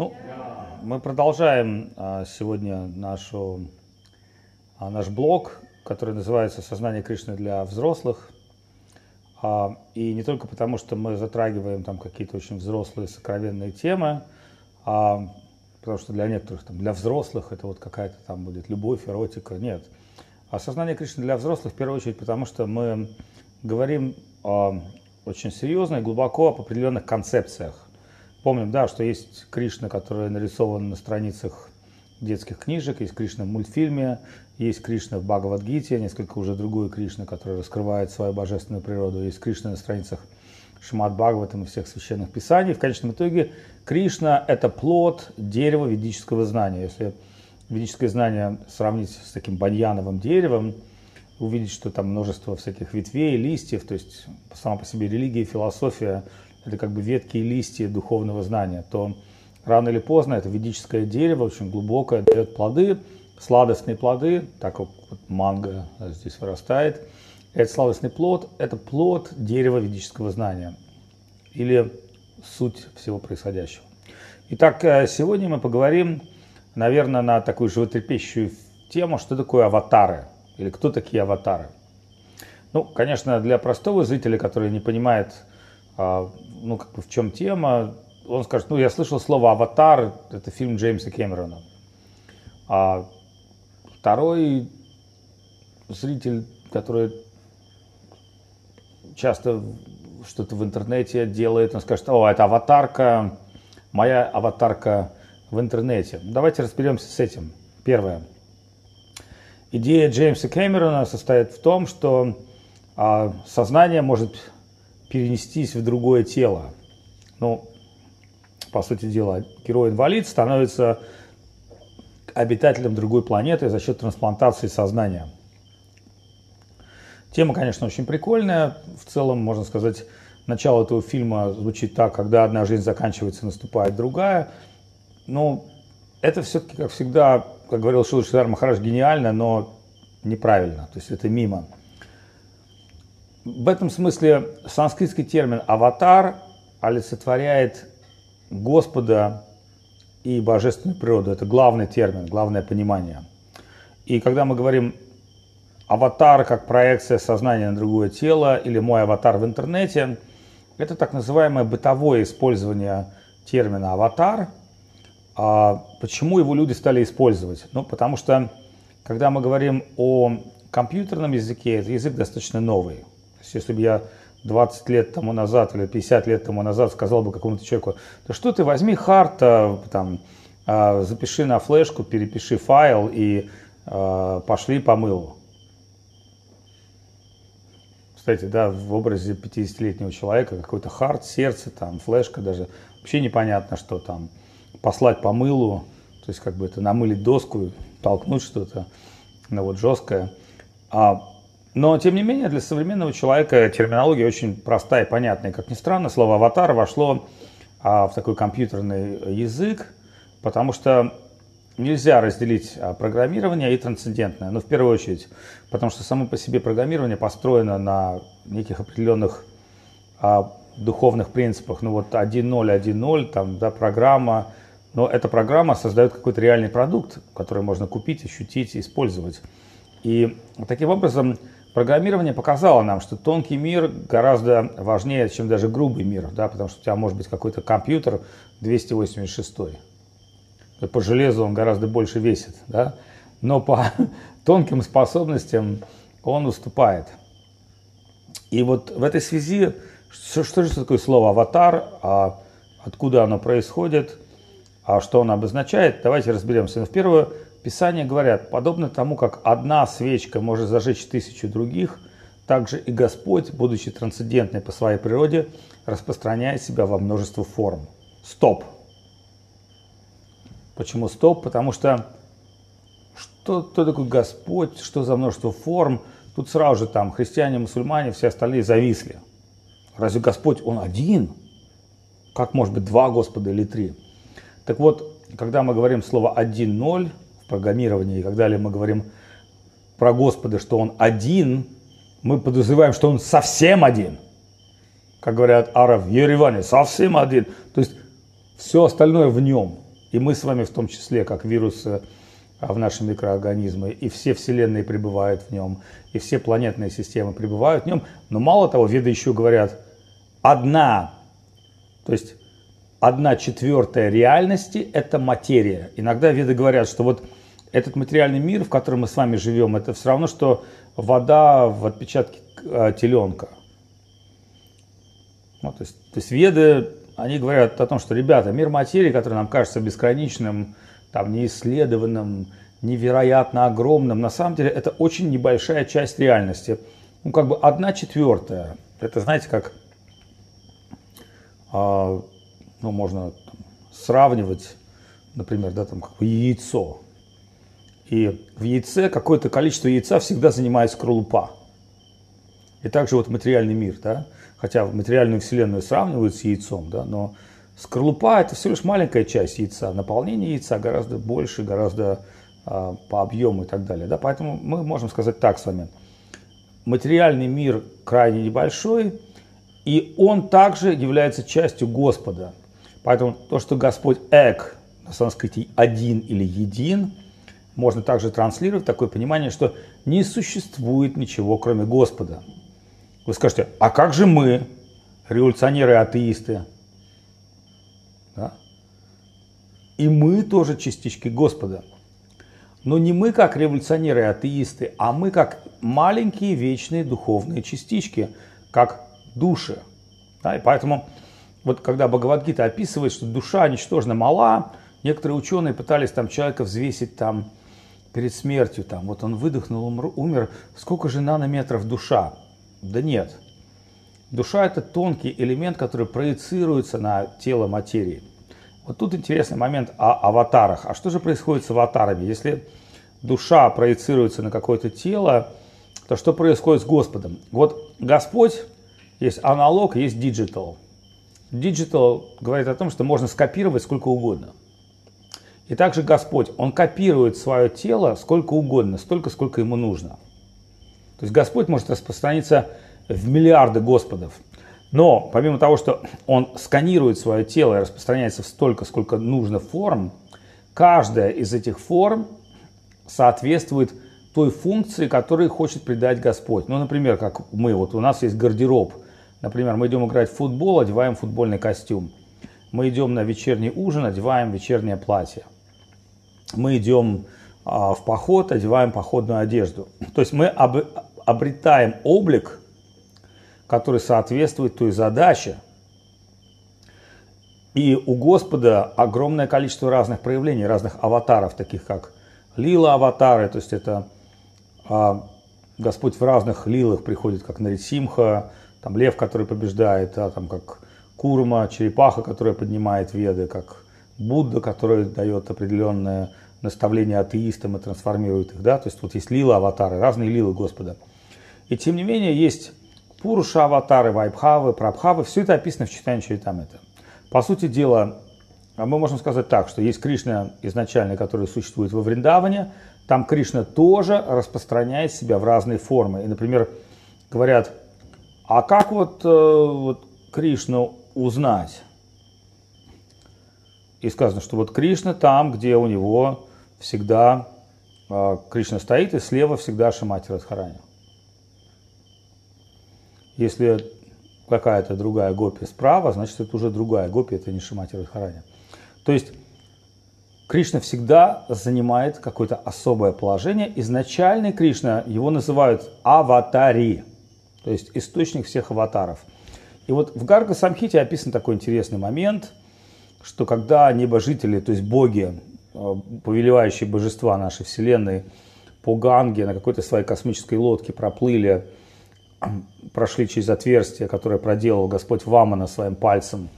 Ну, мы продолжаем а, сегодня нашу, а, наш блог, который называется «Сознание Кришны для взрослых». А, и не только потому, что мы затрагиваем там какие-то очень взрослые сокровенные темы, потому что для некоторых, там, для взрослых это вот какая-то там будет любовь, эротика. Нет. А сознание Кришны для взрослых в первую очередь потому, что мы говорим очень серьезно и глубоко об определенных концепциях. Помним, да, что есть Кришна, который нарисован на страницах детских книжек, есть Кришна в мультфильме, есть Кришна в Бхагавадгите, несколько уже другой Кришна, который раскрывает свою божественную природу, есть Кришна на страницах Шимат Бхагаватам и всех священных писаний. В конечном итоге Кришна – это плод дерева ведического знания. Если ведическое знание сравнить с таким баньяновым деревом, увидеть, что там множество всяких ветвей, листьев, то есть сама по себе религия, философия – это как бы ветки и листья духовного знания, то рано или поздно это ведическое дерево, очень глубокое, дает плоды, сладостные плоды, так как вот манго здесь вырастает. Этот сладостный плод – это плод дерева ведического знания или суть всего происходящего. Итак, э, сегодня мы поговорим, наверное, на такую животрепещущую тему, что такое аватары или кто такие аватары. Ну, конечно, для простого зрителя, который не понимает ну, как бы в чем тема, он скажет, ну, я слышал слово «Аватар», это фильм Джеймса Кэмерона. А второй зритель, который часто что-то в интернете делает, он скажет, о, это аватарка, моя аватарка в интернете. Давайте разберемся с этим. Первое. Идея Джеймса Кэмерона состоит в том, что а, сознание может перенестись в другое тело. Ну, по сути дела, герой-инвалид становится обитателем другой планеты за счет трансплантации сознания. Тема, конечно, очень прикольная. В целом, можно сказать, начало этого фильма звучит так, когда одна жизнь заканчивается, наступает другая. Ну, это все-таки, как всегда, как говорил Шилшидар Махарадж, гениально, но неправильно. То есть это мимо. В этом смысле санскритский термин «аватар» олицетворяет Господа и божественную природу. Это главный термин, главное понимание. И когда мы говорим аватар как проекция сознания на другое тело или мой аватар в интернете, это так называемое бытовое использование термина аватар. А почему его люди стали использовать? Ну, потому что когда мы говорим о компьютерном языке, это язык достаточно новый есть, если бы я 20 лет тому назад или 50 лет тому назад сказал бы какому-то человеку, да что ты возьми харта, там, а, запиши на флешку, перепиши файл и э, пошли по мылу. Кстати, да, в образе 50-летнего человека какой-то хард, сердце, там, флешка даже, вообще непонятно, что там, послать по мылу, то есть как бы это намылить доску, толкнуть что-то, ну вот жесткое. А но, тем не менее, для современного человека терминология очень простая и понятная. Как ни странно, слово «аватар» вошло а, в такой компьютерный язык, потому что нельзя разделить а, программирование и трансцендентное. Ну, в первую очередь, потому что само по себе программирование построено на неких определенных а, духовных принципах. Ну, вот 1.0, 1.0, там, да, программа. Но эта программа создает какой-то реальный продукт, который можно купить, ощутить, использовать. И таким образом Программирование показало нам, что тонкий мир гораздо важнее, чем даже грубый мир, да, потому что у тебя может быть какой-то компьютер 286. По железу он гораздо больше весит, да, но по тонким способностям он уступает. И вот в этой связи, что, что же такое слово аватар, а откуда оно происходит, а что оно обозначает, давайте разберемся. Но в первую Писания говорят, подобно тому, как одна свечка может зажечь тысячу других, также и Господь, будучи трансцендентной по своей природе, распространяет себя во множество форм. Стоп. Почему стоп? Потому что что, кто такой Господь, что за множество форм? Тут сразу же там христиане, мусульмане, все остальные зависли. Разве Господь, Он один? Как может быть два Господа или три? Так вот, когда мы говорим слово «один-ноль», программировании и так далее, мы говорим про Господа, что Он один, мы подозреваем, что Он совсем один. Как говорят араб в Ереване, совсем один. То есть все остальное в Нем. И мы с вами в том числе, как вирусы в наши микроорганизмы, и все вселенные пребывают в нем, и все планетные системы пребывают в нем. Но мало того, веды еще говорят, одна, то есть одна четвертая реальности – это материя. Иногда веды говорят, что вот этот материальный мир, в котором мы с вами живем, это все равно, что вода в отпечатке э, теленка. Ну, то, есть, то есть веды, они говорят о том, что, ребята, мир материи, который нам кажется бесконечным, там, неисследованным, невероятно огромным, на самом деле это очень небольшая часть реальности. Ну, как бы одна четвертая. Это, знаете, как, а, ну, можно там, сравнивать, например, да, там, как бы яйцо. И в яйце какое-то количество яйца всегда занимает скорлупа. И также вот материальный мир, да, хотя материальную вселенную сравнивают с яйцом, да, но скорлупа это всего лишь маленькая часть яйца, наполнение яйца гораздо больше, гораздо а, по объему и так далее, да, поэтому мы можем сказать так с вами, материальный мир крайне небольшой, и он также является частью Господа. Поэтому то, что Господь эк, на санскрите один или един, можно также транслировать такое понимание, что не существует ничего, кроме Господа. Вы скажете, а как же мы, революционеры атеисты? Да? И мы тоже частички Господа. Но не мы как революционеры атеисты, а мы как маленькие вечные духовные частички, как души. Да? И поэтому вот когда Бхагавадгита описывает, что душа ничтожно мала, некоторые ученые пытались там человека взвесить там перед смертью, там, вот он выдохнул, умер, сколько же нанометров душа? Да нет. Душа – это тонкий элемент, который проецируется на тело материи. Вот тут интересный момент о аватарах. А что же происходит с аватарами? Если душа проецируется на какое-то тело, то что происходит с Господом? Вот Господь, есть аналог, есть диджитал. Диджитал говорит о том, что можно скопировать сколько угодно. И также Господь, Он копирует свое тело сколько угодно, столько, сколько ему нужно. То есть Господь может распространиться в миллиарды Господов. Но помимо того, что Он сканирует свое тело и распространяется в столько, сколько нужно форм, каждая из этих форм соответствует той функции, которую хочет придать Господь. Ну, например, как мы, вот у нас есть гардероб. Например, мы идем играть в футбол, одеваем футбольный костюм. Мы идем на вечерний ужин, одеваем вечернее платье мы идем а, в поход, одеваем походную одежду. То есть мы об, обретаем облик, который соответствует той задаче. И у Господа огромное количество разных проявлений, разных аватаров, таких как лила-аватары, то есть это а, Господь в разных лилах приходит, как Нарисимха, там лев, который побеждает, а, там как Курма, черепаха, которая поднимает веды, как Будда, который дает определенное наставление атеистам и трансформирует их, да, то есть вот есть лила аватары, разные лилы Господа. И тем не менее есть Пуруша аватары, Вайбхавы, Прабхавы, все это описано в читании Чаритамрита. По сути дела, мы можем сказать так, что есть Кришна изначально, который существует во Вриндаване, там Кришна тоже распространяет себя в разные формы. И, например, говорят, а как вот, э, вот Кришну узнать? И сказано, что вот Кришна там, где у него всегда э, Кришна стоит, и слева всегда Шимати Радхарани. Если какая-то другая гопи справа, значит это уже другая гопи, это не Шимати Радхарани. То есть Кришна всегда занимает какое-то особое положение. Изначальный Кришна, его называют аватари, то есть источник всех аватаров. И вот в Гарга Самхите описан такой интересный момент – что когда небожители, то есть боги, э, повелевающие божества нашей Вселенной, по Ганге на какой-то своей космической лодке проплыли, прошли через отверстие, которое проделал Господь Вамана своим пальцем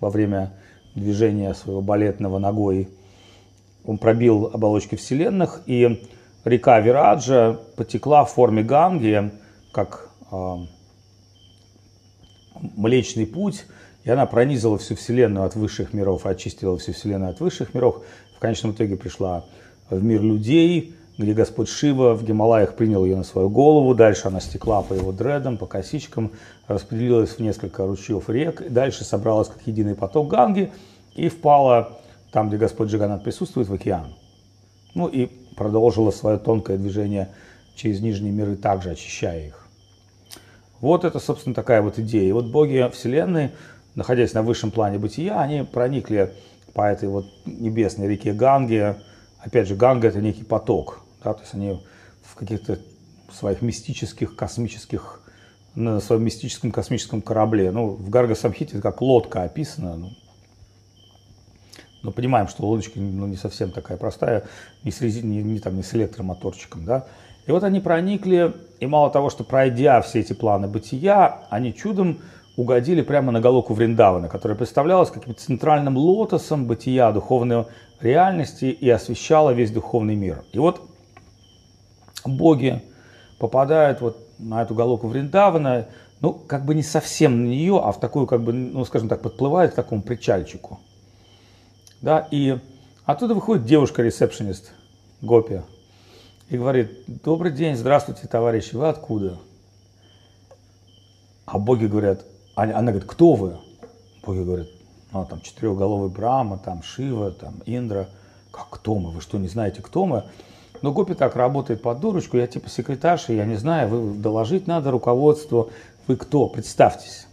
во время движения своего балетного ногой. Он пробил оболочки вселенных, и река Вираджа потекла в форме Ганги, как э, Млечный Путь, и она пронизала всю Вселенную от высших миров, очистила всю Вселенную от высших миров. В конечном итоге пришла в мир людей, где Господь Шива в Гималаях принял ее на свою голову. Дальше она стекла по его дредам, по косичкам, распределилась в несколько ручьев рек. Дальше собралась как единый поток Ганги и впала там, где Господь Джиганат присутствует, в океан. Ну и продолжила свое тонкое движение через нижние миры, также очищая их. Вот это, собственно, такая вот идея. И вот боги Вселенной, находясь на высшем плане бытия, они проникли по этой вот небесной реке Ганге. Опять же, Ганга – это некий поток. Да, то есть они в каких-то своих мистических, космических, на своем мистическом космическом корабле. Ну, в Гарга Самхите это как лодка описана. Ну, но понимаем, что лодочка ну, не совсем такая простая, не с, резин, не, не, там, не с электромоторчиком. Да? И вот они проникли, и мало того, что пройдя все эти планы бытия, они чудом угодили прямо на головку Вриндавана, которая представлялась каким-то центральным лотосом бытия духовной реальности и освещала весь духовный мир. И вот боги попадают вот на эту головку Вриндавана, ну, как бы не совсем на нее, а в такую, как бы, ну, скажем так, подплывает к такому причальчику. Да, и оттуда выходит девушка-ресепшенист, Гопи, и говорит, добрый день, здравствуйте, товарищи, вы откуда? А боги говорят, она, говорит, кто вы? Боги говорят, ну, там, четырехголовый Брама, там, Шива, там, Индра. Как кто мы? Вы что, не знаете, кто мы? Но Гопи так работает под дурочку, я типа секретарша, я не знаю, вы доложить надо руководству. Вы кто? Представьтесь.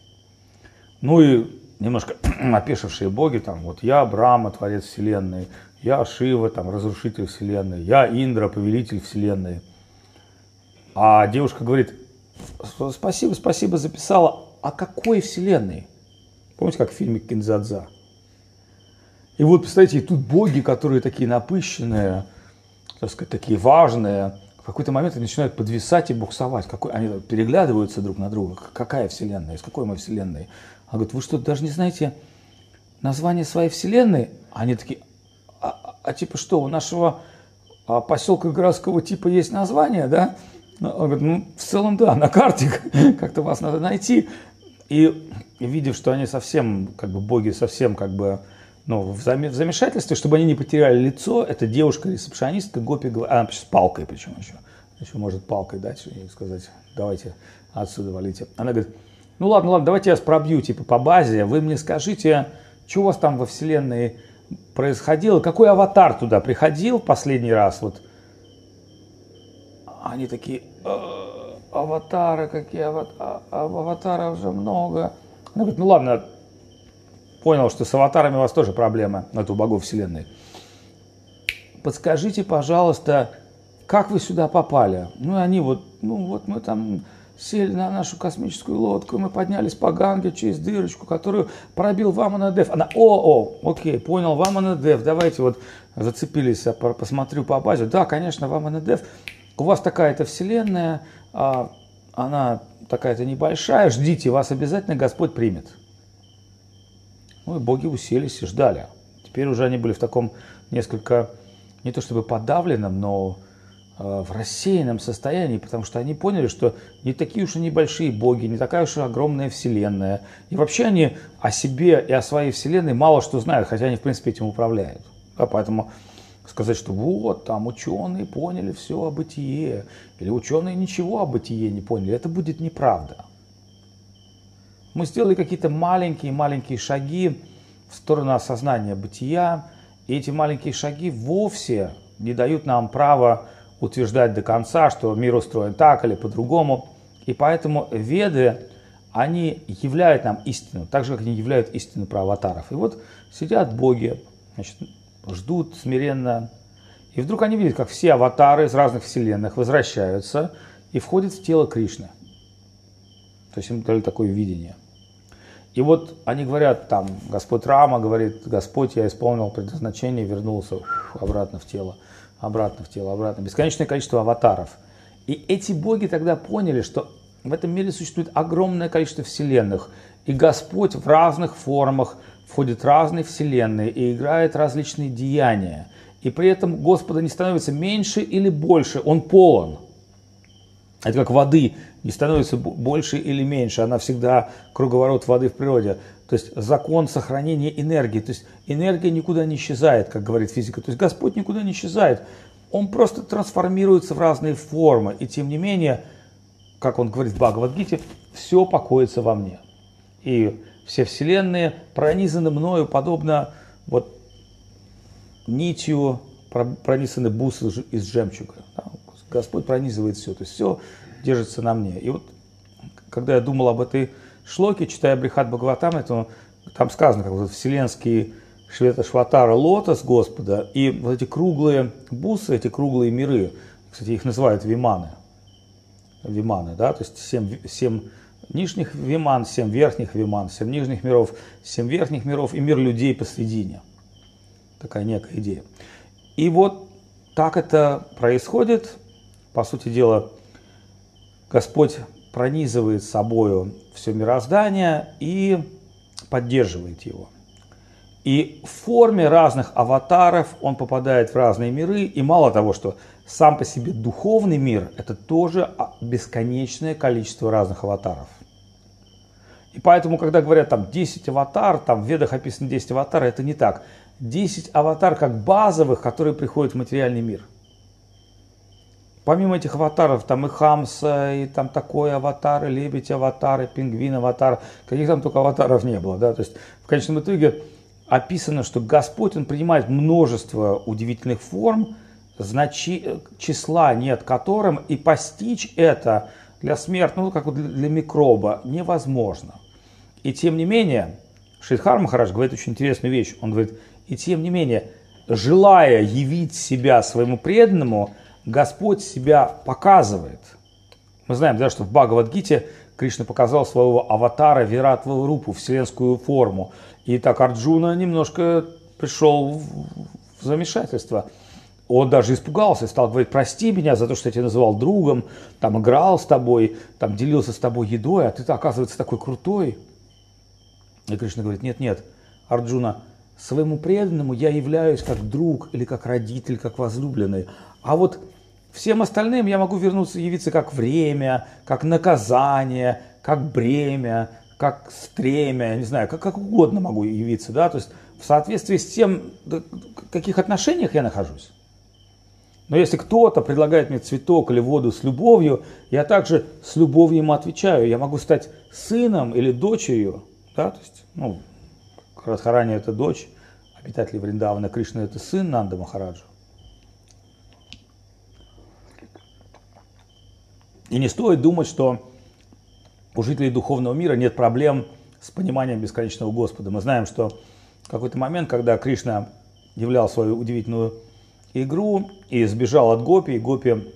Ну и немножко опешившие боги, там, вот я Брама, творец вселенной, я Шива, там, разрушитель вселенной, я Индра, повелитель вселенной. А девушка говорит, спасибо, спасибо, записала, а какой вселенной? Помните, как в фильме Кинзадза? И вот, представляете, тут боги, которые такие напыщенные, так сказать, такие важные, в какой-то момент они начинают подвисать и буксовать. Какой, они переглядываются друг на друга. Какая вселенная? Из какой мы вселенной? Она говорит, вы что, даже не знаете название своей вселенной? Они такие, а, а, а типа что, у нашего а, поселка городского типа есть название, да? Он говорит, ну, в целом, да, на карте как-то вас надо найти. И, видев, что они совсем, как бы, боги совсем, как бы, ну, в замешательстве, чтобы они не потеряли лицо, эта девушка-ресепшонистка Гопи, она с палкой причем еще, еще может палкой дать и сказать, давайте отсюда валите. Она говорит, ну ладно, ладно, давайте я вас пробью, типа, по базе, вы мне скажите, что у вас там во вселенной происходило, какой аватар туда приходил последний раз, вот. Они такие, «Э, аватары, какие аватары, а, а, аватаров уже много. Она говорит, ну ладно, понял, что с аватарами у вас тоже проблема, это у богов вселенной. Подскажите, пожалуйста, как вы сюда попали? Ну, они вот, ну, вот мы там сели на нашу космическую лодку, мы поднялись по Ганге через дырочку, которую пробил Вамана Дев. Она, о, о, окей, понял, Вамана Дев, давайте вот зацепились, я посмотрю по базе. Да, конечно, Вамана Дев, у вас такая-то вселенная, а, она такая-то небольшая, ждите, вас обязательно Господь примет. Ну и боги уселись и ждали. Теперь уже они были в таком несколько, не то чтобы подавленном, но э, в рассеянном состоянии, потому что они поняли, что не такие уж и небольшие боги, не такая уж и огромная вселенная. И вообще они о себе и о своей вселенной мало что знают, хотя они, в принципе, этим управляют. Да, поэтому сказать, что вот там ученые поняли все о бытие, или ученые ничего о бытие не поняли, это будет неправда. Мы сделали какие-то маленькие-маленькие шаги в сторону осознания бытия, и эти маленькие шаги вовсе не дают нам права утверждать до конца, что мир устроен так или по-другому. И поэтому веды, они являют нам истину, так же, как они являют истину про аватаров. И вот сидят боги, значит, ждут смиренно. И вдруг они видят, как все аватары из разных вселенных возвращаются и входят в тело Кришны. То есть им дали такое видение. И вот они говорят, там, Господь Рама говорит, Господь, я исполнил предназначение, вернулся обратно в тело, обратно в тело, обратно. Бесконечное количество аватаров. И эти боги тогда поняли, что в этом мире существует огромное количество вселенных. И Господь в разных формах входит разные вселенные и играет различные деяния. И при этом Господа не становится меньше или больше, Он полон. Это как воды не становится больше или меньше, она всегда круговорот воды в природе. То есть закон сохранения энергии. То есть энергия никуда не исчезает, как говорит физика. То есть Господь никуда не исчезает. Он просто трансформируется в разные формы. И тем не менее, как он говорит в Бхагавадгите, все покоится во мне. И все вселенные пронизаны мною, подобно вот нитью пронизаны бусы из жемчуга. Господь пронизывает все, то есть все держится на мне. И вот, когда я думал об этой шлоке, читая Брихат Бхагаватам, это, там сказано, как вот вселенские Швета Шватара лотос Господа, и вот эти круглые бусы, эти круглые миры, кстати, их называют виманы, виманы, да, то есть семь, семь нижних виман, семь верхних виман, семь нижних миров, семь верхних миров и мир людей посредине. Такая некая идея. И вот так это происходит. По сути дела, Господь пронизывает собою все мироздание и поддерживает его. И в форме разных аватаров он попадает в разные миры. И мало того, что сам по себе духовный мир – это тоже бесконечное количество разных аватаров. И поэтому, когда говорят там 10 аватар, там в ведах описано 10 аватар, это не так. 10 аватар как базовых, которые приходят в материальный мир. Помимо этих аватаров, там и Хамса, и там такой аватар, и лебедь аватар, и пингвин аватар, каких там только аватаров не было. Да? То есть в конечном итоге описано, что Господь, Он принимает множество удивительных форм, значи, числа нет которым, и постичь это для смертного, ну, как для микроба, невозможно. И тем не менее, Шридхар Махарадж говорит очень интересную вещь. Он говорит, и тем не менее, желая явить себя своему преданному, Господь себя показывает. Мы знаем, да, что в Бхагавадгите Кришна показал своего аватара Виратву Рупу, вселенскую форму. И так Арджуна немножко пришел в замешательство. Он даже испугался, стал говорить, прости меня за то, что я тебя называл другом, там играл с тобой, там делился с тобой едой, а ты, оказывается, такой крутой. И Кришна говорит, нет, нет, Арджуна, своему преданному я являюсь как друг или как родитель, как возлюбленный. А вот всем остальным я могу вернуться, явиться как время, как наказание, как бремя, как стремя, не знаю, как, как угодно могу явиться, да, то есть в соответствии с тем, в каких отношениях я нахожусь. Но если кто-то предлагает мне цветок или воду с любовью, я также с любовью ему отвечаю. Я могу стать сыном или дочерью да, то есть, ну, Радхарани это дочь, обитатели Вриндавана, Кришна это сын Нанда Махараджа. И не стоит думать, что у жителей духовного мира нет проблем с пониманием бесконечного Господа. Мы знаем, что в какой-то момент, когда Кришна являл свою удивительную игру и сбежал от Гопи, и Гопи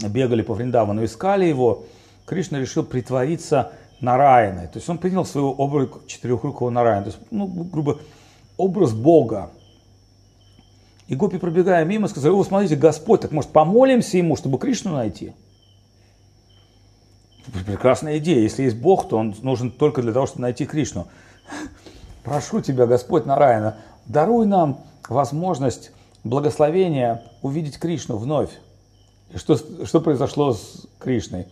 бегали по Вриндавану, искали его, Кришна решил притвориться Нараяной. То есть он принял свой образ четырехрукого Нараяна. То есть, ну, грубо, образ Бога. И Гопи, пробегая мимо, сказали, о, смотрите, Господь, так может помолимся ему, чтобы Кришну найти? Прекрасная идея. Если есть Бог, то он нужен только для того, чтобы найти Кришну. Прошу тебя, Господь Нараяна, даруй нам возможность благословения увидеть Кришну вновь. И что, что произошло с Кришной?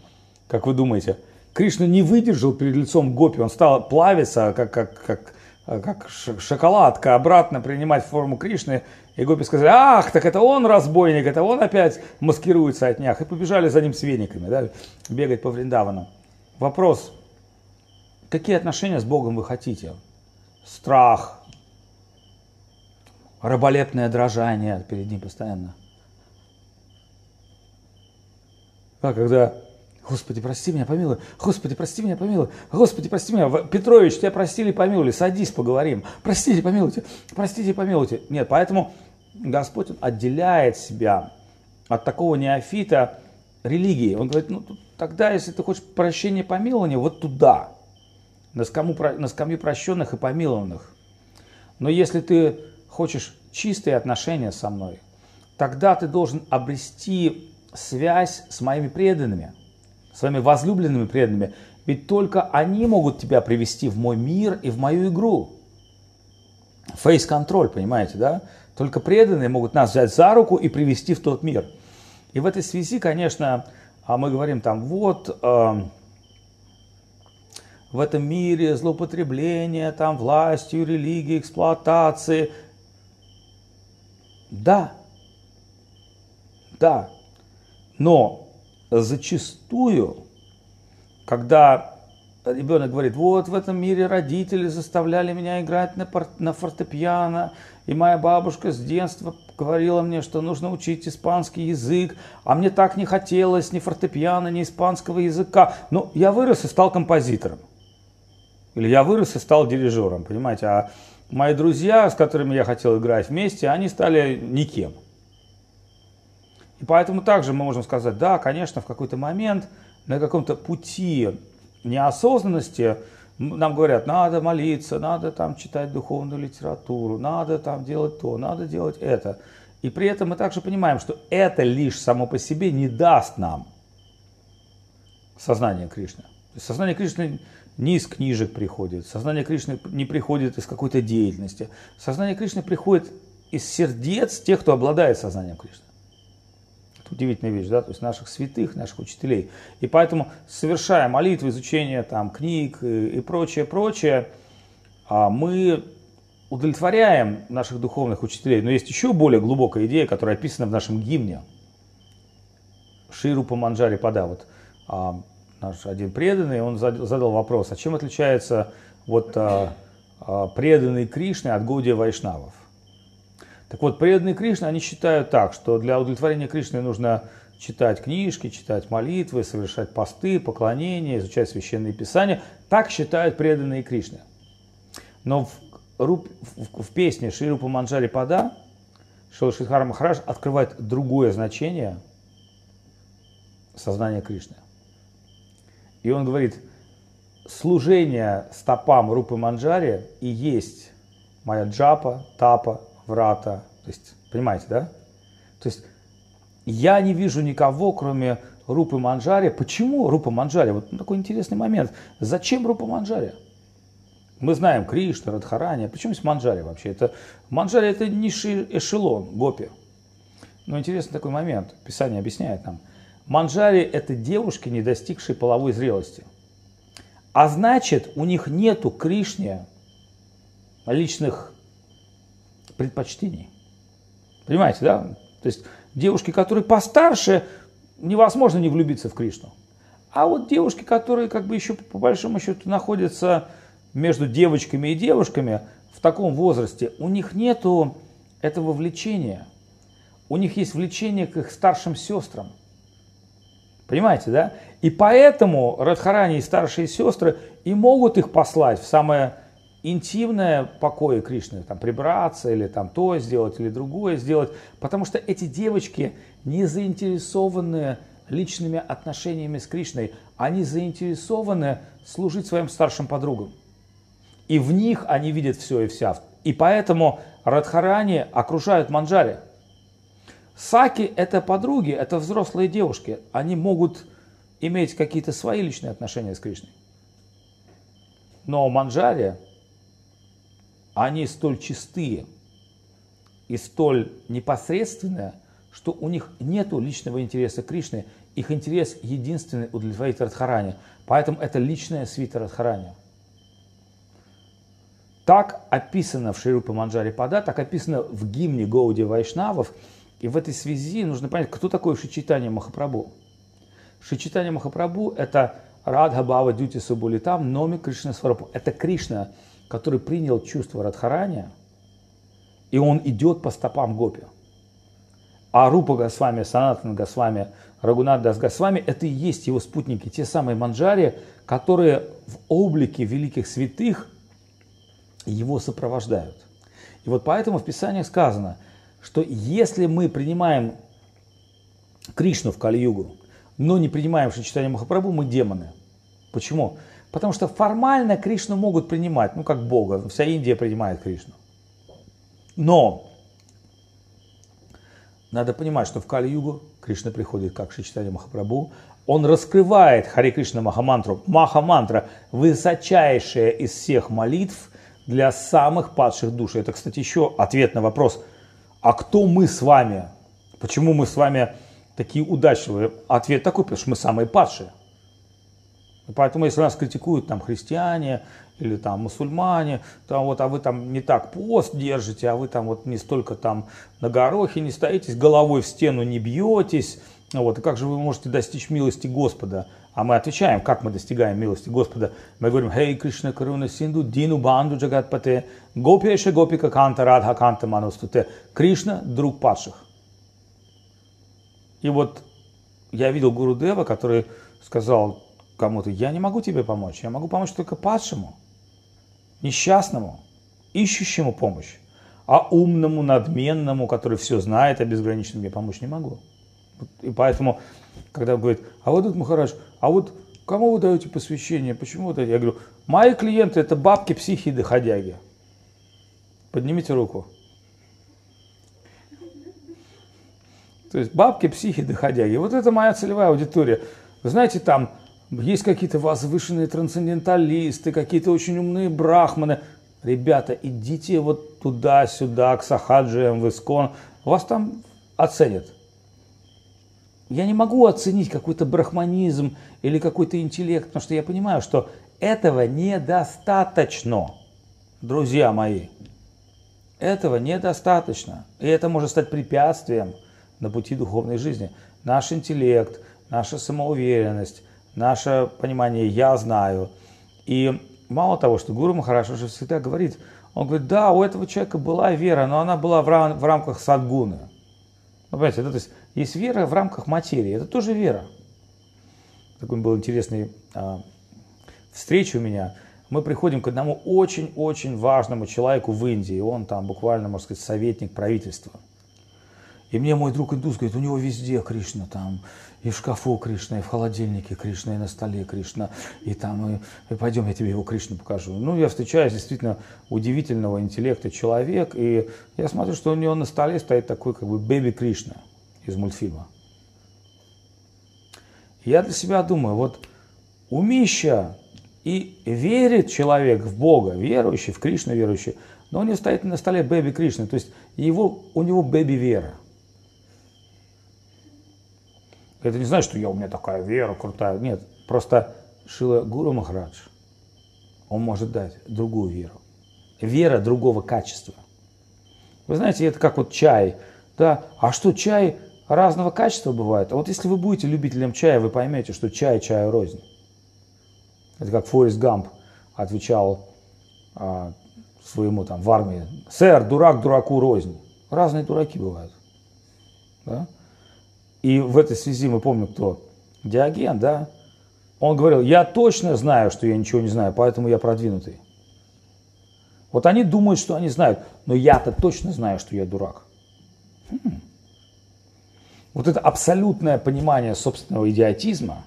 Как вы думаете? Кришна не выдержал перед лицом гопи, он стал плавиться, как, как, как, как шоколадка, обратно принимать форму Кришны. И гопи сказали, ах, так это он разбойник, это он опять маскируется от них. И побежали за ним с вениками, да, бегать по Вриндавану. Вопрос, какие отношения с Богом вы хотите? Страх, раболепное дрожание перед ним постоянно. А когда Господи, прости меня, помилуй. Господи, прости меня, помилуй. Господи, прости меня. Петрович, тебя простили, помилуй. Садись, поговорим. Простите, помилуйте. Простите, помилуйте. Нет, поэтому Господь отделяет себя от такого неофита религии. Он говорит, ну тогда, если ты хочешь прощения помилования, вот туда, на скамью, на скамью прощенных и помилованных. Но если ты хочешь чистые отношения со мной, тогда ты должен обрести связь с моими преданными – своими возлюбленными преданными, ведь только они могут тебя привести в мой мир и в мою игру. Фейс-контроль, понимаете, да? Только преданные могут нас взять за руку и привести в тот мир. И в этой связи, конечно, а мы говорим там, вот э, в этом мире злоупотребление, там властью, религией, эксплуатации. Да, да, но зачастую, когда ребенок говорит, вот в этом мире родители заставляли меня играть на, на фортепиано, и моя бабушка с детства говорила мне, что нужно учить испанский язык, а мне так не хотелось ни фортепиано, ни испанского языка. Но я вырос и стал композитором. Или я вырос и стал дирижером, понимаете? А мои друзья, с которыми я хотел играть вместе, они стали никем. И поэтому также мы можем сказать, да, конечно, в какой-то момент на каком-то пути неосознанности нам говорят, надо молиться, надо там читать духовную литературу, надо там делать то, надо делать это. И при этом мы также понимаем, что это лишь само по себе не даст нам сознание Кришны. Сознание Кришны не из книжек приходит, сознание Кришны не приходит из какой-то деятельности. Сознание Кришны приходит из сердец тех, кто обладает сознанием Кришны. Это удивительная вещь, да, то есть наших святых, наших учителей. И поэтому, совершая молитвы, изучение там, книг и, прочее, прочее, а, мы удовлетворяем наших духовных учителей. Но есть еще более глубокая идея, которая описана в нашем гимне. Ширупа Манджари Пада. Вот, наш один преданный, он задал вопрос, а чем отличается вот, а, а, преданный Кришны от Годия Вайшнавов? Так вот, преданные Кришны, они считают так, что для удовлетворения Кришны нужно читать книжки, читать молитвы, совершать посты, поклонения, изучать священные писания. Так считают преданные Кришны. Но в, в, в, в песне Ширупа Манджари Пада Шилашидхара Махарадж открывает другое значение сознания Кришны. И он говорит, служение стопам Рупы Манджари и есть моя джапа, тапа, врата. То есть, понимаете, да? То есть я не вижу никого, кроме Рупы Манджари. Почему Рупа Манджари? Вот такой интересный момент. Зачем Рупа Манджари? Мы знаем Кришна, Радхарани. Почему здесь Манджари вообще? Это, Манджари это низший эшелон, гопи. Но интересный такой момент. Писание объясняет нам. Манджари это девушки, не достигшие половой зрелости. А значит, у них нету Кришне личных предпочтений. Понимаете, да? То есть девушки, которые постарше, невозможно не влюбиться в Кришну. А вот девушки, которые как бы еще по большому счету находятся между девочками и девушками в таком возрасте, у них нету этого влечения. У них есть влечение к их старшим сестрам. Понимаете, да? И поэтому Радхарани и старшие сестры и могут их послать в самое интимное покое Кришны, там прибраться или там то сделать или другое сделать, потому что эти девочки не заинтересованы личными отношениями с Кришной, они заинтересованы служить своим старшим подругам. И в них они видят все и вся. И поэтому Радхарани окружают Манджари. Саки – это подруги, это взрослые девушки. Они могут иметь какие-то свои личные отношения с Кришной. Но Манджари они столь чистые и столь непосредственные, что у них нет личного интереса Кришны, их интерес единственный удовлетворить Радхарани. Поэтому это личная свита Радхарани. Так описано в Ширупе Манджари Пада, так описано в гимне Гауди Вайшнавов. И в этой связи нужно понять, кто такой Шичитания Махапрабху. Шичитания Махапрабху – это Радха Бава Дюти Субулитам, Номи Кришна Сварапу. Это Кришна, который принял чувство Радхарани, и он идет по стопам Гопи. А Рупа Госвами, Санатан Госвами, Рагунат Дас Госвами – это и есть его спутники, те самые манджари, которые в облике великих святых его сопровождают. И вот поэтому в Писании сказано, что если мы принимаем Кришну в Кали-югу, но не принимаем Шичитание Махапрабху, мы демоны. Почему? Потому что формально Кришну могут принимать, ну как Бога, вся Индия принимает Кришну. Но надо понимать, что в Кали-югу Кришна приходит как Шичтани Махапрабху, он раскрывает Хари Кришна Махамантру. Маха-мантра – высочайшая из всех молитв для самых падших душ. Это, кстати, еще ответ на вопрос, а кто мы с вами? Почему мы с вами такие удачливые? Ответ такой, потому что мы самые падшие. Поэтому, если нас критикуют там христиане или там мусульмане, то вот, а вы там не так пост держите, а вы там вот не столько там на горохе не стоите, головой в стену не бьетесь, Вот, и как же вы можете достичь милости Господа? А мы отвечаем, как мы достигаем милости Господа. Мы говорим, «Хей, Кришна, Каруна, Синду, Дину, Банду, Джагатпате, Гопеша, Гопика, Канта, Радха, Канта, Манустуте». Кришна – друг падших. И вот я видел Гуру Дева, который сказал кому-то, я не могу тебе помочь, я могу помочь только падшему, несчастному, ищущему помощь. А умному, надменному, который все знает, а безграничному я помочь не могу. И поэтому, когда говорит, а вот тут Махарадж, а вот кому вы даете посвящение, почему вот это? Я говорю, мои клиенты это бабки, психи и доходяги. Поднимите руку. То есть бабки, психи, доходяги. Вот это моя целевая аудитория. Вы знаете, там есть какие-то возвышенные трансценденталисты, какие-то очень умные брахманы. Ребята, идите вот туда-сюда, к Сахаджиям, в Искон. Вас там оценят. Я не могу оценить какой-то брахманизм или какой-то интеллект, потому что я понимаю, что этого недостаточно, друзья мои. Этого недостаточно. И это может стать препятствием на пути духовной жизни. Наш интеллект, наша самоуверенность, наше понимание «я знаю». И мало того, что Гуру Махараш уже всегда говорит, он говорит, да, у этого человека была вера, но она была в, рам- в рамках садгуны. Ну, понимаете, да, то есть есть вера в рамках материи, это тоже вера. Такой был интересный а, встреча у меня. Мы приходим к одному очень-очень важному человеку в Индии, он там буквально, можно сказать, советник правительства. И мне мой друг индус говорит, у него везде Кришна, там и в шкафу Кришна, и в холодильнике Кришна, и на столе Кришна, и там, и, и пойдем, я тебе его Кришну покажу. Ну, я встречаюсь действительно удивительного интеллекта человек, и я смотрю, что у него на столе стоит такой как бы бэби Кришна из мультфильма. Я для себя думаю, вот умища и верит человек в Бога, верующий, в Кришну верующий, но у него стоит на столе бэби Кришна, то есть его, у него бэби вера. Это не значит, что я, у меня такая вера крутая. Нет, просто Шила Гуру Махарадж, он может дать другую веру. Вера другого качества. Вы знаете, это как вот чай. Да, а что чай разного качества бывает? А вот если вы будете любителем чая, вы поймете, что чай чаю рознь. Это как Форест Гамп отвечал а, своему там в армии. Сэр, дурак дураку рознь. Разные дураки бывают. Да? И в этой связи мы помним, кто Диоген, да? Он говорил, я точно знаю, что я ничего не знаю, поэтому я продвинутый. Вот они думают, что они знают, но я-то точно знаю, что я дурак. Хм. Вот это абсолютное понимание собственного идиотизма,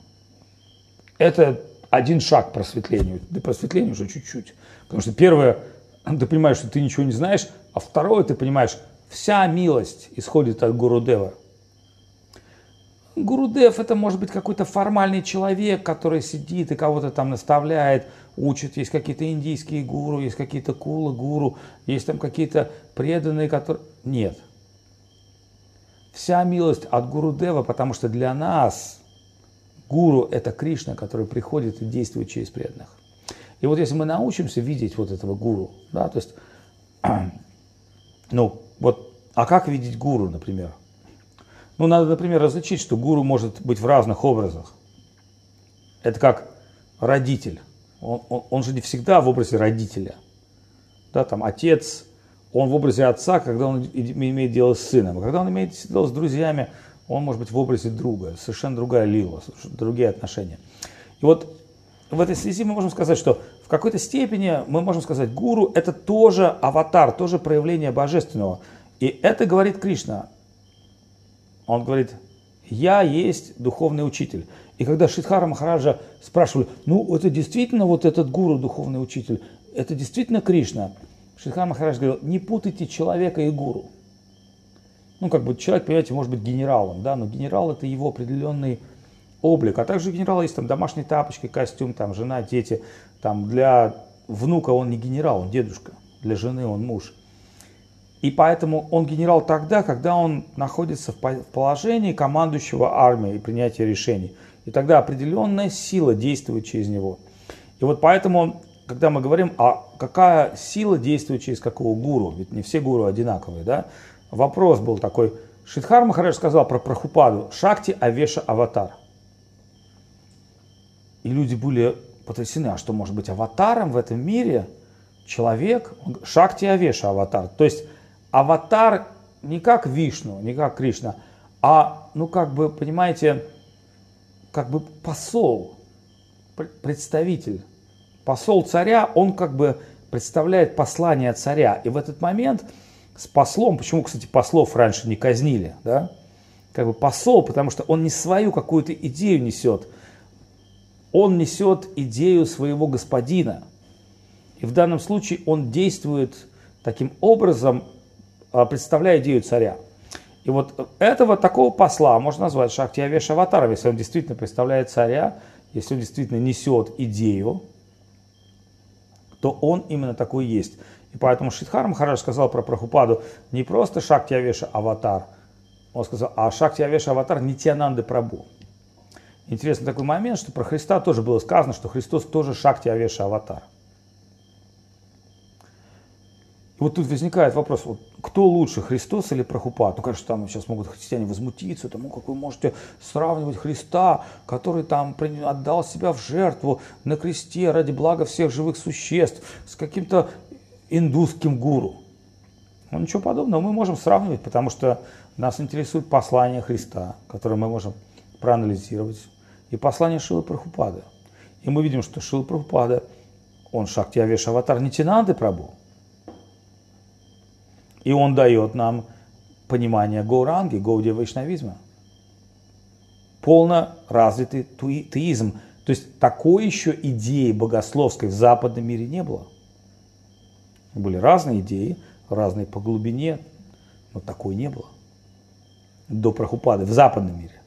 это один шаг к просветлению. До просветления уже чуть-чуть. Потому что первое, ты понимаешь, что ты ничего не знаешь, а второе, ты понимаешь, вся милость исходит от Гурудева. Гурудев это может быть какой-то формальный человек, который сидит и кого-то там наставляет, учит. Есть какие-то индийские гуру, есть какие-то кула гуру, есть там какие-то преданные, которые... Нет. Вся милость от Гурудева, потому что для нас гуру это Кришна, который приходит и действует через преданных. И вот если мы научимся видеть вот этого гуру, да, то есть, ну, вот, а как видеть гуру, например? Ну, надо, например, различить, что гуру может быть в разных образах. Это как родитель. Он, он, он же не всегда в образе родителя. Да, там отец, он в образе отца, когда он имеет дело с сыном. А когда он имеет дело с друзьями, он может быть в образе друга. Совершенно другая лила, другие отношения. И вот в этой связи мы можем сказать, что в какой-то степени мы можем сказать, гуру это тоже аватар, тоже проявление божественного. И это говорит Кришна. Он говорит, я есть духовный учитель. И когда Шидхара Махараджа спрашивали, ну это действительно вот этот гуру духовный учитель, это действительно Кришна? Шидхара Махарадж говорил, не путайте человека и гуру. Ну как бы человек, понимаете, может быть генералом, да, но генерал это его определенный облик. А также генерал есть там домашние тапочки, костюм, там жена, дети. Там для внука он не генерал, он дедушка. Для жены он муж. И поэтому он генерал тогда, когда он находится в положении командующего армией и принятия решений. И тогда определенная сила действует через него. И вот поэтому, когда мы говорим, а какая сила действует через какого гуру, ведь не все гуру одинаковые, да? Вопрос был такой, Шидхар Махарадж сказал про Прахупаду «Шакти Авеша Аватар». И люди были потрясены, а что может быть аватаром в этом мире? Человек, Шакти Авеша Аватар. То есть аватар не как Вишну, не как Кришна, а, ну как бы, понимаете, как бы посол, представитель. Посол царя, он как бы представляет послание царя. И в этот момент с послом, почему, кстати, послов раньше не казнили, да? Как бы посол, потому что он не свою какую-то идею несет, он несет идею своего господина. И в данном случае он действует таким образом, а, представляя идею царя. И вот этого такого посла можно назвать Шакти Авеш Аватаром, если он действительно представляет царя, если он действительно несет идею, то он именно такой есть. И поэтому Шридхар Махарадж сказал про Прабхупаду не просто Шакти Авеша Аватар, он сказал, а Шакти Аватар Нитянанды Прабху. Интересный такой момент, что про Христа тоже было сказано, что Христос тоже Шакти Авеша Аватар. И вот тут возникает вопрос, вот, кто лучше, Христос или Прабхупад? Ну, конечно, там сейчас могут христиане возмутиться, тому, как вы можете сравнивать Христа, который там отдал себя в жертву на кресте ради блага всех живых существ, с каким-то индусским гуру. Ну, ничего подобного мы можем сравнивать, потому что нас интересует послание Христа, которое мы можем проанализировать, и послание Шилы Прохупада. И мы видим, что Шила Прохупада, он Шакти Авеш Аватар Нитинанды Прабу, и он дает нам понимание Гауранги, Гаудия Вайшнавизма. Полно развитый теизм. То есть такой еще идеи богословской в западном мире не было. Были разные идеи, разные по глубине, но такой не было. До Прохупады в западном мире.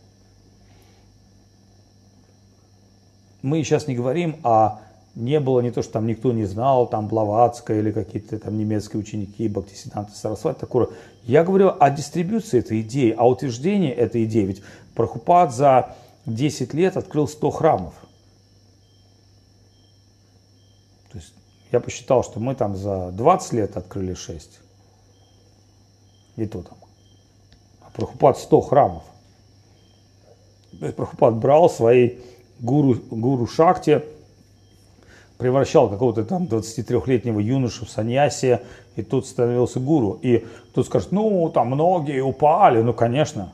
Мы сейчас не говорим о не было не то, что там никто не знал, там Блаватская или какие-то там немецкие ученики, Бхактисиданта Сарасвати, такое. Я говорю о дистрибуции этой идеи, о утверждении этой идеи. Ведь Прохупад за 10 лет открыл 100 храмов. То есть я посчитал, что мы там за 20 лет открыли 6. И то там. А Прохупад 100 храмов. То есть Прохупад брал свои гуру, гуру Шакти, превращал какого-то там 23-летнего юношу в саньясе, и тут становился гуру. И тут скажет, ну, там многие упали, ну, конечно.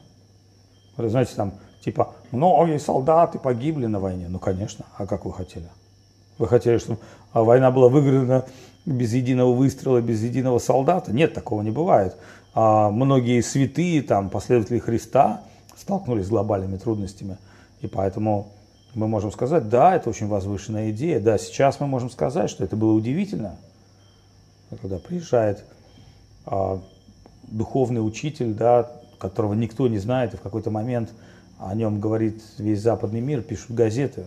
Вы знаете, там, типа, многие солдаты погибли на войне. Ну, конечно, а как вы хотели? Вы хотели, чтобы война была выиграна без единого выстрела, без единого солдата? Нет, такого не бывает. А многие святые, там, последователи Христа столкнулись с глобальными трудностями. И поэтому мы можем сказать, да, это очень возвышенная идея. Да, сейчас мы можем сказать, что это было удивительно. Когда приезжает а, духовный учитель, да, которого никто не знает, и в какой-то момент о нем говорит весь западный мир, пишут газеты.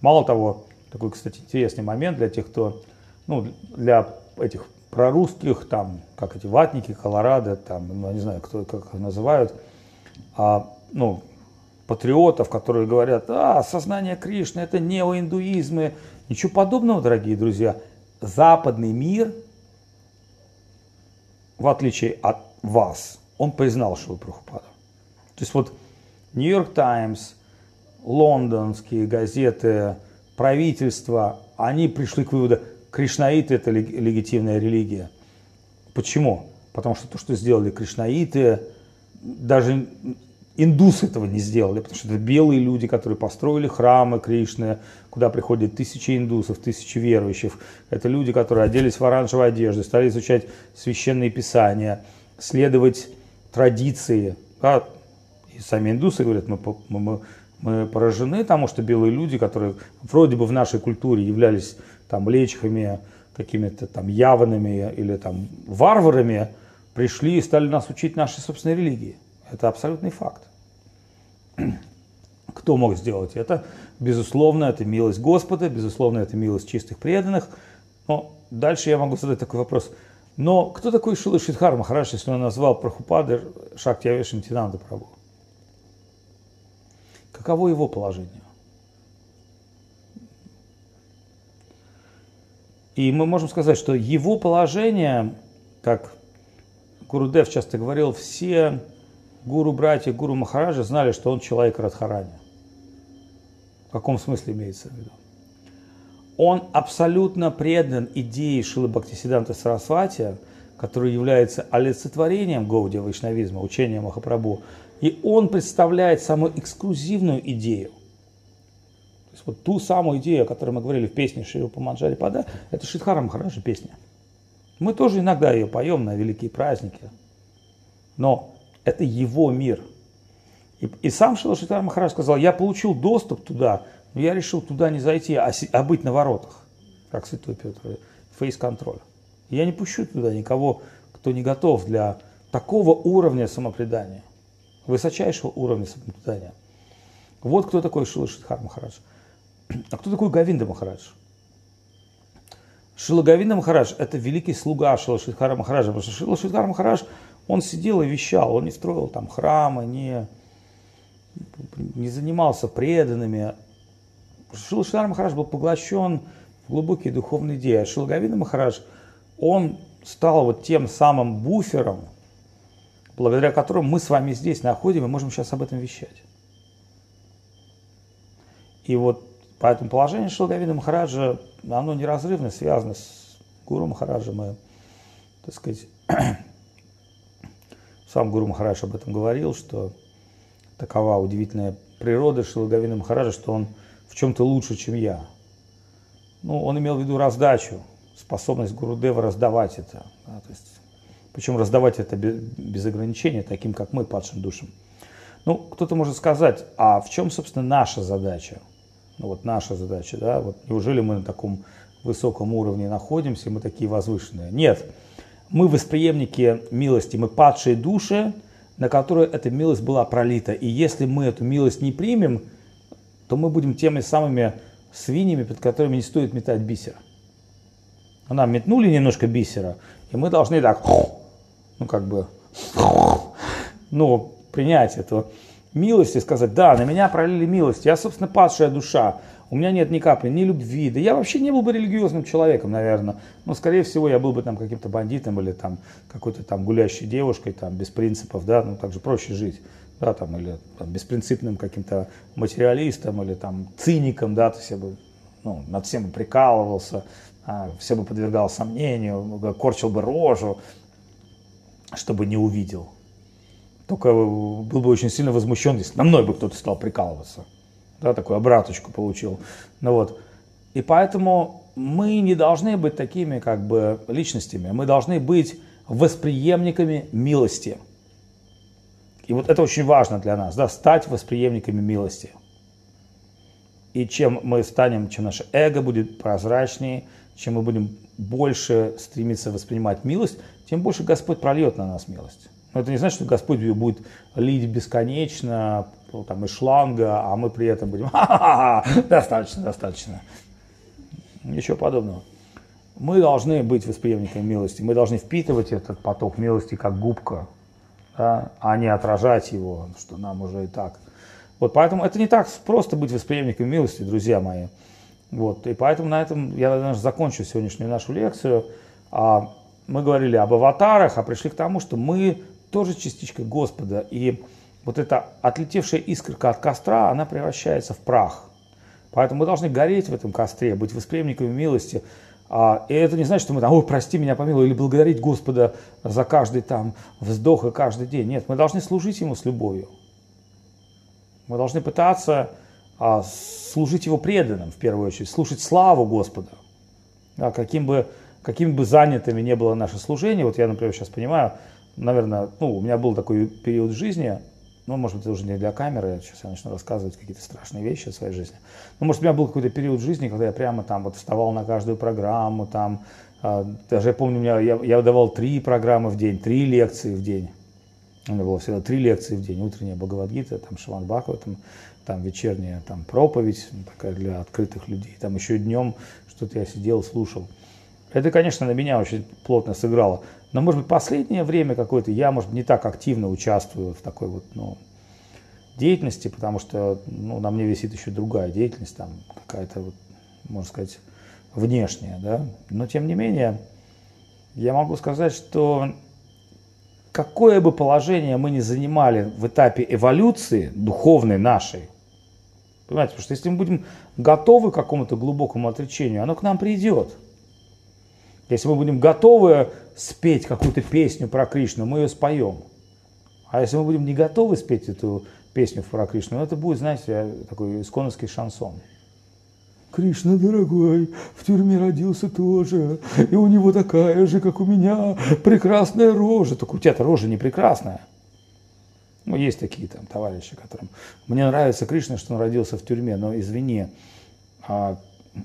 Мало того, такой, кстати, интересный момент для тех, кто, ну, для этих прорусских, там, как эти ватники, Колорадо, там, ну, не знаю, кто, как их называют, а, ну, патриотов, которые говорят, а, сознание Кришны это неоиндуизмы. Ничего подобного, дорогие друзья. Западный мир, в отличие от вас, он признал Шилу Прабхупаду. То есть вот Нью-Йорк Таймс, лондонские газеты, правительство, они пришли к выводу, кришнаиты это легитимная религия. Почему? Потому что то, что сделали кришнаиты, даже Индусы этого не сделали, потому что это белые люди, которые построили храмы Кришны, куда приходят тысячи индусов, тысячи верующих. Это люди, которые оделись в оранжевые одежды, стали изучать священные писания, следовать традиции. Да? И сами индусы говорят, мы, мы, мы поражены тому, что белые люди, которые вроде бы в нашей культуре являлись там лечхами, какими-то там яванами или там варварами, пришли и стали нас учить нашей собственной религии. Это абсолютный факт. Кто мог сделать это? Безусловно, это милость Господа, безусловно, это милость чистых преданных. Но дальше я могу задать такой вопрос. Но кто такой Шила Шидхар Махараш, если он назвал Прахупады Шактиавешем Тинанда Прабhu? Каково его положение? И мы можем сказать, что его положение, как Гурудев часто говорил, все гуру-братья, гуру Махараджа знали, что он человек Радхарани. В каком смысле имеется в виду? Он абсолютно предан идее Шилы Бхактисиданта Сарасвати, который является олицетворением Гауди Вайшнавизма, учения Махапрабху. И он представляет самую эксклюзивную идею. То есть вот ту самую идею, о которой мы говорили в песне Шилупа Манджари Пада, это Шидхара Махараджа песня. Мы тоже иногда ее поем на великие праздники. Но это его мир. И, и сам Шилашитар Махарадж сказал, я получил доступ туда, но я решил туда не зайти, а, а быть на воротах, как святой Петр, фейс-контроль. Я не пущу туда никого, кто не готов для такого уровня самопредания, высочайшего уровня самопредания. Вот кто такой Шилашидхар Махарадж. А кто такой Гавинда Махарадж? Шила Гавинда Махарадж – это великий слуга Шила Шидхара Махараджа, потому что Шила Шидхар Махарадж – он сидел и вещал, он не строил там храмы, не, не занимался преданными. Шилшар Махарадж был поглощен в глубокие духовные идеи. А Шилгавина Махарадж, он стал вот тем самым буфером, благодаря которому мы с вами здесь находим и можем сейчас об этом вещать. И вот поэтому положение Шилгавина Махараджа, оно неразрывно связано с Гуру Махараджем и, так сказать, сам Гуру Махарадж об этом говорил, что такова удивительная природа Шилагавина Махараджа, что он в чем-то лучше, чем я. Ну, он имел в виду раздачу, способность Гурудева раздавать это. Да, то есть, причем раздавать это без, ограничения, таким, как мы, падшим душам. Ну, кто-то может сказать, а в чем, собственно, наша задача? Ну, вот наша задача, да, вот неужели мы на таком высоком уровне находимся, мы такие возвышенные? Нет, мы восприемники милости, мы падшие души, на которые эта милость была пролита. И если мы эту милость не примем, то мы будем теми самыми свиньями, под которыми не стоит метать бисер. Нам метнули немножко бисера, и мы должны так, ну как бы, ну, принять эту милость и сказать, да, на меня пролили милость, я, собственно, падшая душа, у меня нет ни капли ни любви, да я вообще не был бы религиозным человеком, наверное. Но, скорее всего, я был бы там каким-то бандитом или там какой-то там гулящей девушкой, там, без принципов, да, ну, так же проще жить, да, там, или там, беспринципным каким-то материалистом или там циником, да, то есть я бы, ну, над всем бы прикалывался, а, все бы подвергал сомнению, корчил бы рожу, чтобы не увидел. Только был бы очень сильно возмущен, если на мной бы кто-то стал прикалываться да, такую обраточку получил. Ну вот. И поэтому мы не должны быть такими как бы личностями, мы должны быть восприемниками милости. И вот это очень важно для нас, да, стать восприемниками милости. И чем мы станем, чем наше эго будет прозрачнее, чем мы будем больше стремиться воспринимать милость, тем больше Господь прольет на нас милость. Но это не значит, что Господь ее будет лить бесконечно, там, из шланга, а мы при этом будем, ха-ха-ха, достаточно, достаточно. Ничего подобного. Мы должны быть восприемниками милости, мы должны впитывать этот поток милости как губка, да, а не отражать его, что нам уже и так. Вот поэтому это не так просто быть восприемником милости, друзья мои. Вот, и поэтому на этом я, наверное, закончу сегодняшнюю нашу лекцию. А, мы говорили об аватарах, а пришли к тому, что мы тоже частичка Господа. И вот эта отлетевшая искорка от костра, она превращается в прах. Поэтому мы должны гореть в этом костре, быть восприемниками милости. А, и это не значит, что мы там, ой, прости меня, помилуй, или благодарить Господа за каждый там вздох и каждый день. Нет, мы должны служить Ему с любовью. Мы должны пытаться а, служить Его преданным, в первую очередь, слушать славу Господа. А, каким, бы, каким бы занятыми не было наше служение, вот я, например, сейчас понимаю, наверное, ну, у меня был такой период в жизни, ну, может быть, это уже не для камеры, сейчас я начну рассказывать какие-то страшные вещи о своей жизни. Ну, может, у меня был какой-то период в жизни, когда я прямо там вот вставал на каждую программу, там, э, даже я помню, у меня, я, я давал три программы в день, три лекции в день. У меня было всегда три лекции в день. Утренняя Бхагавадгита, там Шиван Бхакова, там, там вечерняя там, проповедь, такая для открытых людей. Там еще днем что-то я сидел, слушал. Это, конечно, на меня очень плотно сыграло. Но, может быть, последнее время какое-то я, может не так активно участвую в такой вот, ну, деятельности, потому что, ну, на мне висит еще другая деятельность, там, какая-то, вот, можно сказать, внешняя, да. Но, тем не менее, я могу сказать, что какое бы положение мы ни занимали в этапе эволюции духовной нашей, понимаете, потому что если мы будем готовы к какому-то глубокому отречению, оно к нам придет. Если мы будем готовы спеть какую-то песню про Кришну, мы ее споем. А если мы будем не готовы спеть эту песню про Кришну, это будет, знаете, такой исконовский шансон. Кришна, дорогой, в тюрьме родился тоже, и у него такая же, как у меня, прекрасная рожа. Только у тебя-то рожа не прекрасная. Ну, есть такие там товарищи, которым... Мне нравится Кришна, что он родился в тюрьме, но извини, а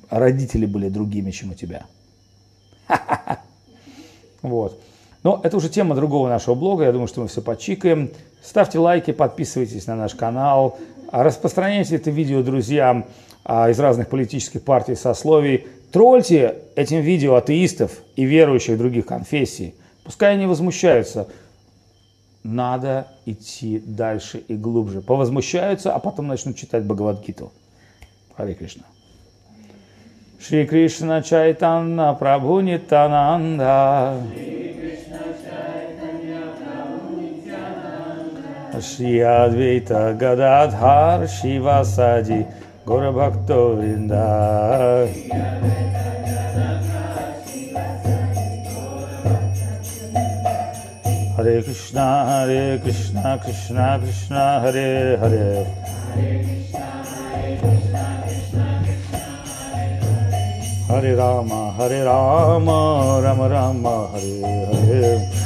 родители были другими, чем у тебя. Вот. Но это уже тема другого нашего блога. Я думаю, что мы все почикаем. Ставьте лайки, подписывайтесь на наш канал. Распространяйте это видео друзьям а, из разных политических партий, сословий. Трольте этим видео атеистов и верующих других конфессий. Пускай они возмущаются. Надо идти дальше и глубже. Повозмущаются, а потом начнут читать Бхагавадгиту. Харе Кришна. श्रीकृष्ण चैतन्य प्रभु नित्यानन्द श्री अद्वैत गदाधार शिवासाजी गुरुभक्तो वृन्दा हरे कृष्णा हरे कृष्णा कृष्णा कृष्णा हरे हरे हरे राम हरे राम राम राम हरे हरे